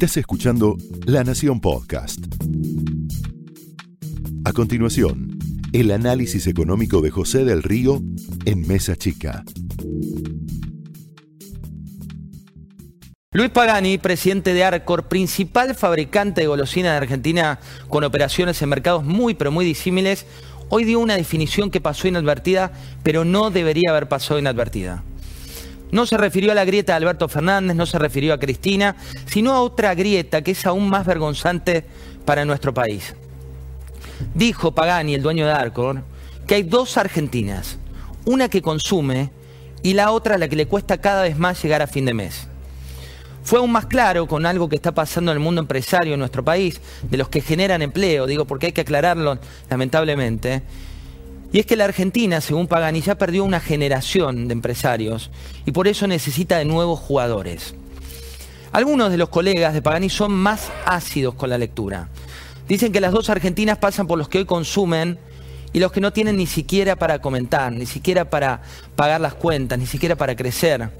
Estás escuchando La Nación Podcast. A continuación, el análisis económico de José del Río en Mesa Chica. Luis Pagani, presidente de Arcor, principal fabricante de golosinas de Argentina con operaciones en mercados muy pero muy disímiles, hoy dio una definición que pasó inadvertida, pero no debería haber pasado inadvertida. No se refirió a la grieta de Alberto Fernández, no se refirió a Cristina, sino a otra grieta que es aún más vergonzante para nuestro país. Dijo Pagani, el dueño de Arcor, que hay dos Argentinas, una que consume y la otra la que le cuesta cada vez más llegar a fin de mes. Fue aún más claro con algo que está pasando en el mundo empresario en nuestro país, de los que generan empleo, digo porque hay que aclararlo lamentablemente, y es que la Argentina, según Pagani, ya perdió una generación de empresarios y por eso necesita de nuevos jugadores. Algunos de los colegas de Pagani son más ácidos con la lectura. Dicen que las dos Argentinas pasan por los que hoy consumen y los que no tienen ni siquiera para comentar, ni siquiera para pagar las cuentas, ni siquiera para crecer.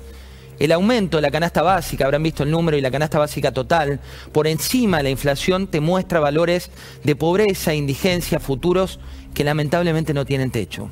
El aumento de la canasta básica, habrán visto el número y la canasta básica total, por encima de la inflación te muestra valores de pobreza e indigencia futuros que lamentablemente no tienen techo.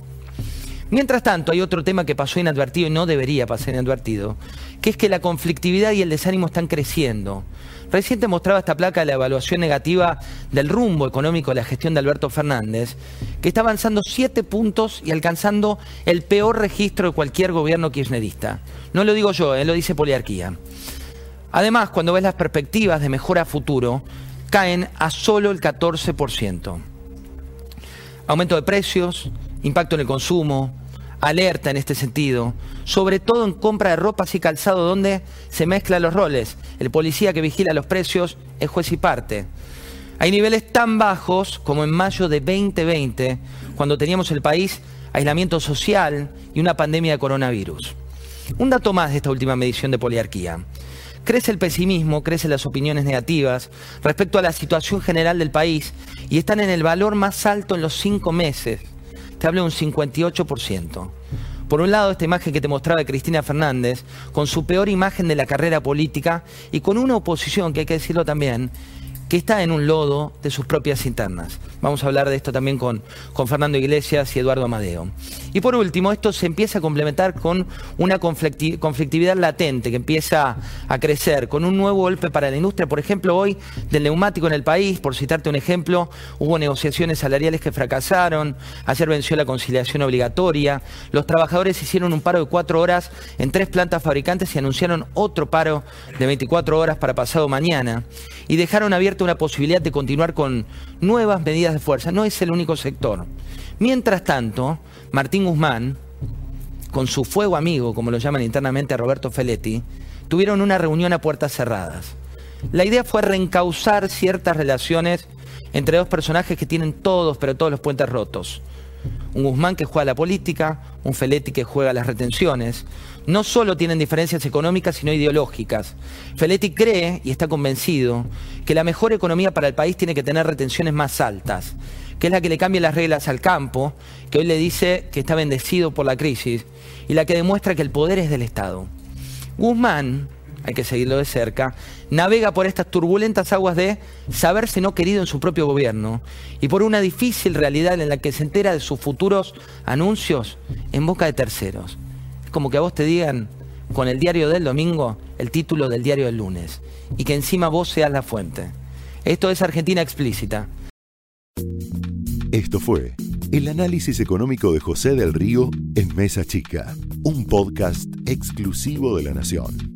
Mientras tanto, hay otro tema que pasó inadvertido y no debería pasar inadvertido, que es que la conflictividad y el desánimo están creciendo. Reciente mostraba esta placa la evaluación negativa del rumbo económico de la gestión de Alberto Fernández, que está avanzando siete puntos y alcanzando el peor registro de cualquier gobierno kirchnerista. No lo digo yo, él eh, lo dice Poliarquía. Además, cuando ves las perspectivas de mejora futuro, caen a solo el 14% aumento de precios, impacto en el consumo, alerta en este sentido, sobre todo en compra de ropas y calzado donde se mezclan los roles. El policía que vigila los precios es juez y parte. Hay niveles tan bajos como en mayo de 2020, cuando teníamos el país aislamiento social y una pandemia de coronavirus. Un dato más de esta última medición de poliarquía. Crece el pesimismo, crecen las opiniones negativas respecto a la situación general del país y están en el valor más alto en los cinco meses. De un 58%. Por un lado, esta imagen que te mostraba Cristina Fernández, con su peor imagen de la carrera política y con una oposición, que hay que decirlo también, que está en un lodo de sus propias internas. Vamos a hablar de esto también con, con Fernando Iglesias y Eduardo Amadeo. Y por último, esto se empieza a complementar con una conflictividad latente que empieza a crecer, con un nuevo golpe para la industria. Por ejemplo, hoy del neumático en el país, por citarte un ejemplo, hubo negociaciones salariales que fracasaron, ayer venció la conciliación obligatoria, los trabajadores hicieron un paro de cuatro horas en tres plantas fabricantes y anunciaron otro paro de 24 horas para pasado mañana y dejaron abierta una posibilidad de continuar con nuevas medidas de fuerza. No es el único sector. Mientras tanto, Martín Guzmán, con su fuego amigo, como lo llaman internamente a Roberto Feletti, tuvieron una reunión a puertas cerradas. La idea fue reencauzar ciertas relaciones entre dos personajes que tienen todos, pero todos los puentes rotos un Guzmán que juega la política, un Feletti que juega las retenciones. No solo tienen diferencias económicas, sino ideológicas. Feletti cree y está convencido que la mejor economía para el país tiene que tener retenciones más altas, que es la que le cambia las reglas al campo, que hoy le dice que está bendecido por la crisis, y la que demuestra que el poder es del Estado. Guzmán hay que seguirlo de cerca, navega por estas turbulentas aguas de saberse no querido en su propio gobierno y por una difícil realidad en la que se entera de sus futuros anuncios en boca de terceros. Es como que a vos te digan con el diario del domingo el título del diario del lunes y que encima vos seas la fuente. Esto es Argentina explícita. Esto fue el análisis económico de José del Río en Mesa Chica, un podcast exclusivo de la Nación.